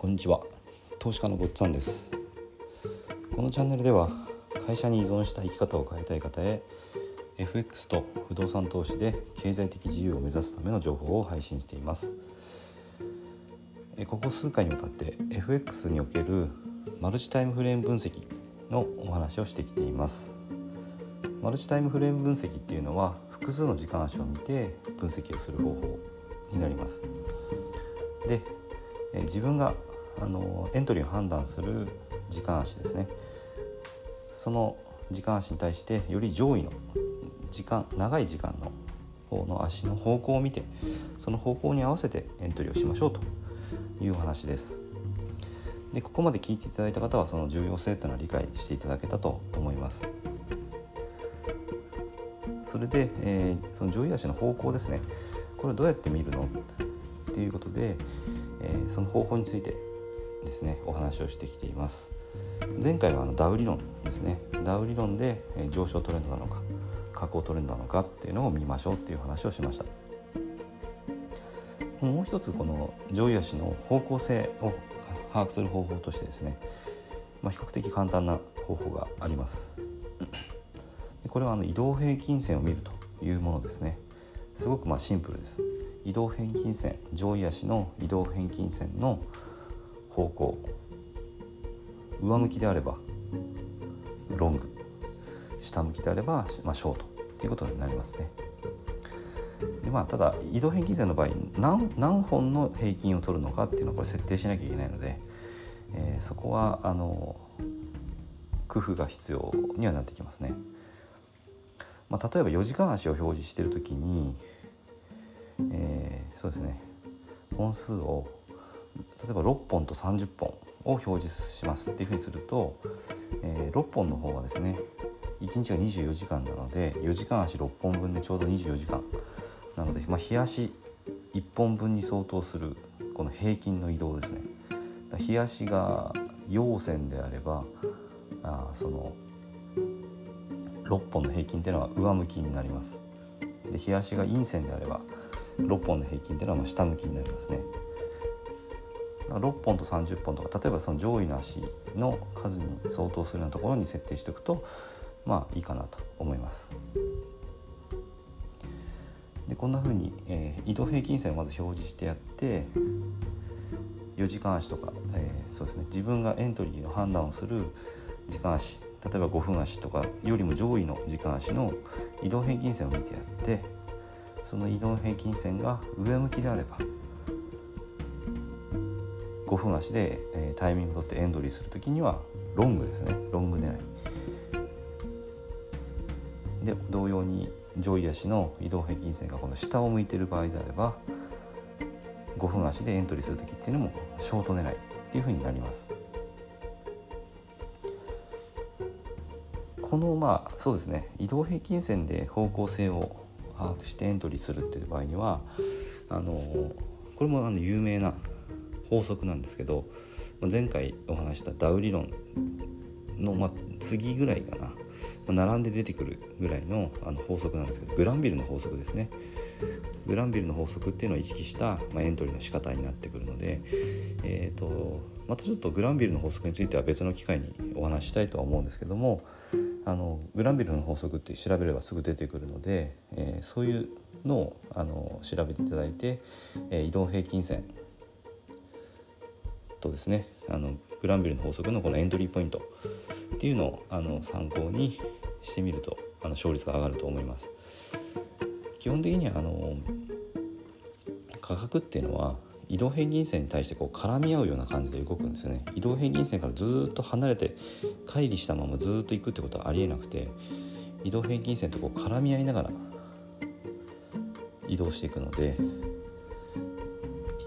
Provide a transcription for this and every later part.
こんにちは。投資家のごっつぁんです。このチャンネルでは会社に依存した生き方を変えたい方へ FX と不動産投資で経済的自由を目指すための情報を配信しています。ここ数回にわたって FX におけるマルチタイムフレーム分析のお話をしてきています。マルチタイムフレーム分析っていうのは複数の時間足を見て分析をする方法になります。で自分があのエントリーを判断する時間足ですね。その時間足に対してより上位の時間長い時間の方の足の方向を見てその方向に合わせてエントリーをしましょうというお話です。でここまで聞いていただいた方はその重要性というのは理解していただけたと思います。それで、えー、その上位足の方向ですね。これをどうやって見るの？っていうことで、え、その方法についてですねお話をしてきています。前回はあのダウ理論ですね。ダウ理論で上昇トレンドなのか下降トレンドなのかっていうのを見ましょうっていう話をしました。もう一つこの上位足の方向性を把握する方法としてですね、まあ、比較的簡単な方法があります。これはあの移動平均線を見るというものですね。すごくまあシンプルです。移動平均線上位足の移動平均線の方向上向きであればロング下向きであれば、まあ、ショートっていうことになりますね。でまあ、ただ移動平均線の場合何何本の平均を取るのかっていうのをこれ設定しなきゃいけないので、えー、そこはあの工夫が必要にはなってきますね。まあ、例えば4時間足を表示している時に、そうですね本数を例えば6本と30本を表示しますっていうふうにすると、えー、6本の方はですね1日が24時間なので4時間足6本分でちょうど24時間なので、まあ、日足1本分に相当するこの平均の移動ですね。日足が陽線であればあその6本の平均っていうのは上向きになります。で日足が陰線であれば6本の平均っていうのは下向きになりますね。6本と30本とか例えばその上位の足の数に相当するようなところに設定しておくとまあいいかなと思います。でこんな風に、えー、移動平均線をまず表示してやって4時間足とか、えー、そうですね自分がエントリーの判断をする時間足例えば5分足とかよりも上位の時間足の移動平均線を見てやってその移動平均線が上向きであれば5分足で、え、タイミングを取ってエントリーする時にはロングですね。ロング狙い。で同様に上位足の移動平均線がこの下を向いている場合であれば5分足でエントリーする時っていうのもショート狙いっていうふうになります。このまあそうですね。移動平均線で方向性を把握してエントリーするっていう場合にはあのこれもあの有名な法則なんですけど前回お話したダウ理論の、ま、次ぐらいかな。並んで出てくるぐらいのあの法則なんですけどグランビルの法則ですね。グランビルの法則っていうのを意識した、まあ、エントリーの仕方になってくるので、えーと、またちょっとグランビルの法則については別の機会にお話ししたいとは思うんですけどもあのグランビルの法則って調べればすぐ出てくるので、えー、そういうのをあの調べていただいて、えー、移動平均線とですねあのグランビルの法則のこのエントリーポイントっていうのをあの参考にしてみるとあの勝率が上がると思います。基本的にはあの価格っていうのは移動平均線に対してこう絡み合うような感じで動くんですよね移動平均線からずっと離れて乖離したままずっと行くってことはありえなくて移動平均線とこう絡み合いながら移動していくので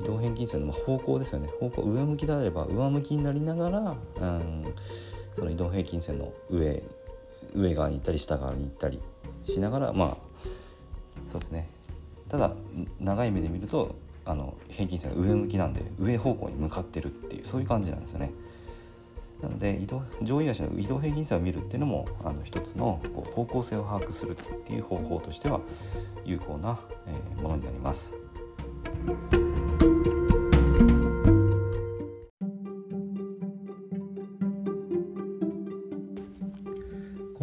移動平均線の方向ですよね方向上向きであれば上向きになりながら、うん、その移動平均線の上上側に行ったり下側に行ったりしながらまあそうですねただ長い目で見るとあの平均線が上向きなんで上方向に向かってるっていうそういう感じなんですよね。なので移動上位足の移動平均線を見るっていうのもあの一つのこう方向性を把握するっていう方法としては有効な、えものになります。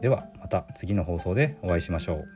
ではまた次の放送でお会いしましょう。